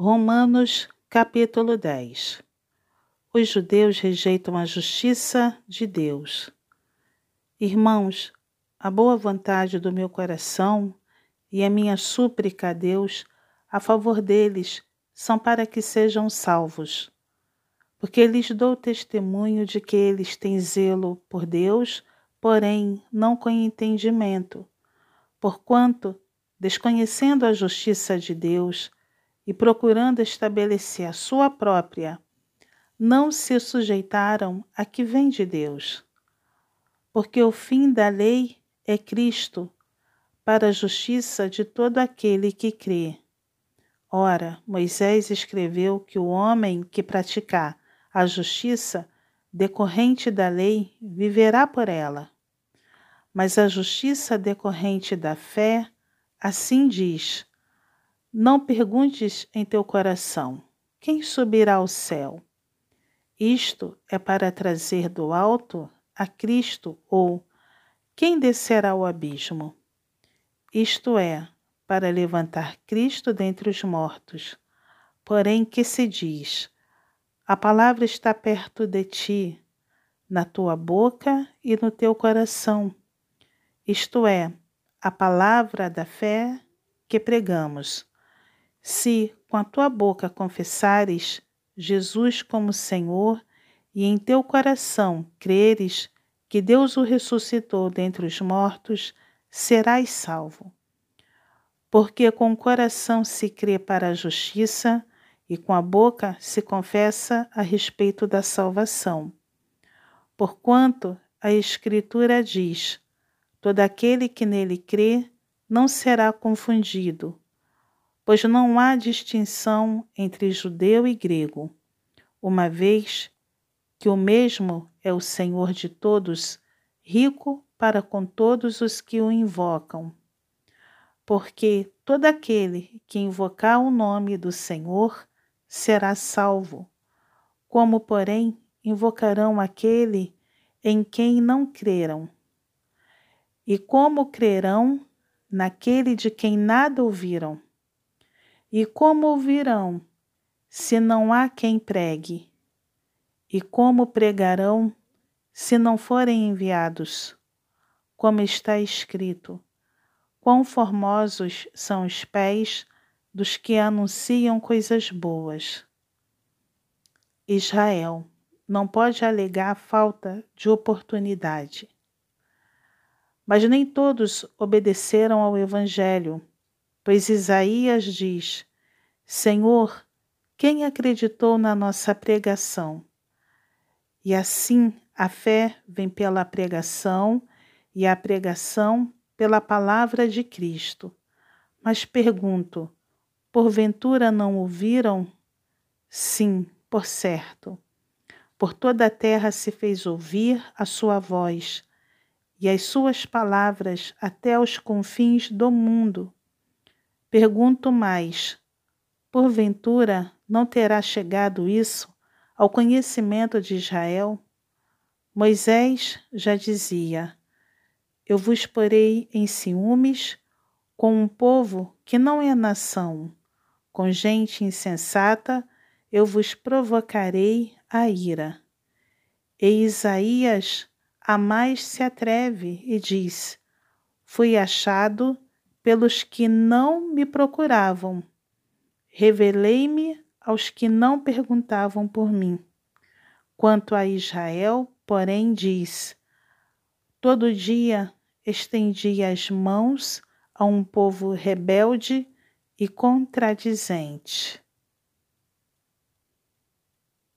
Romanos capítulo 10 Os judeus rejeitam a justiça de Deus. Irmãos, a boa vontade do meu coração e a minha súplica a Deus a favor deles são para que sejam salvos. Porque lhes dou testemunho de que eles têm zelo por Deus, porém não com entendimento. Porquanto, desconhecendo a justiça de Deus, e procurando estabelecer a sua própria, não se sujeitaram a que vem de Deus. Porque o fim da lei é Cristo, para a justiça de todo aquele que crê. Ora, Moisés escreveu que o homem que praticar a justiça decorrente da lei viverá por ela. Mas a justiça decorrente da fé, assim diz: não perguntes em teu coração: quem subirá ao céu? Isto é para trazer do alto a Cristo, ou quem descerá ao abismo? Isto é, para levantar Cristo dentre os mortos. Porém, que se diz: a palavra está perto de ti, na tua boca e no teu coração. Isto é, a palavra da fé que pregamos. Se com a tua boca confessares Jesus como Senhor e em teu coração creres que Deus o ressuscitou dentre os mortos, serás salvo. Porque com o coração se crê para a justiça e com a boca se confessa a respeito da salvação. Porquanto a Escritura diz: todo aquele que nele crê não será confundido pois não há distinção entre judeu e grego, uma vez que o mesmo é o Senhor de todos, rico para com todos os que o invocam. Porque todo aquele que invocar o nome do Senhor será salvo. Como, porém, invocarão aquele em quem não creram? E como crerão naquele de quem nada ouviram? E como ouvirão, se não há quem pregue? E como pregarão, se não forem enviados? Como está escrito: Quão formosos são os pés dos que anunciam coisas boas. Israel não pode alegar falta de oportunidade. Mas nem todos obedeceram ao Evangelho Pois Isaías diz: Senhor, quem acreditou na nossa pregação? E assim a fé vem pela pregação e a pregação pela palavra de Cristo. Mas pergunto: porventura não ouviram? Sim, por certo. Por toda a terra se fez ouvir a sua voz, e as suas palavras até os confins do mundo. Pergunto mais: porventura não terá chegado isso ao conhecimento de Israel? Moisés já dizia: Eu vos porei em ciúmes com um povo que não é nação, com gente insensata eu vos provocarei a ira. E Isaías a mais se atreve e diz: Fui achado pelos que não me procuravam. Revelei-me aos que não perguntavam por mim. Quanto a Israel, porém, diz: Todo dia estendi as mãos a um povo rebelde e contradizente.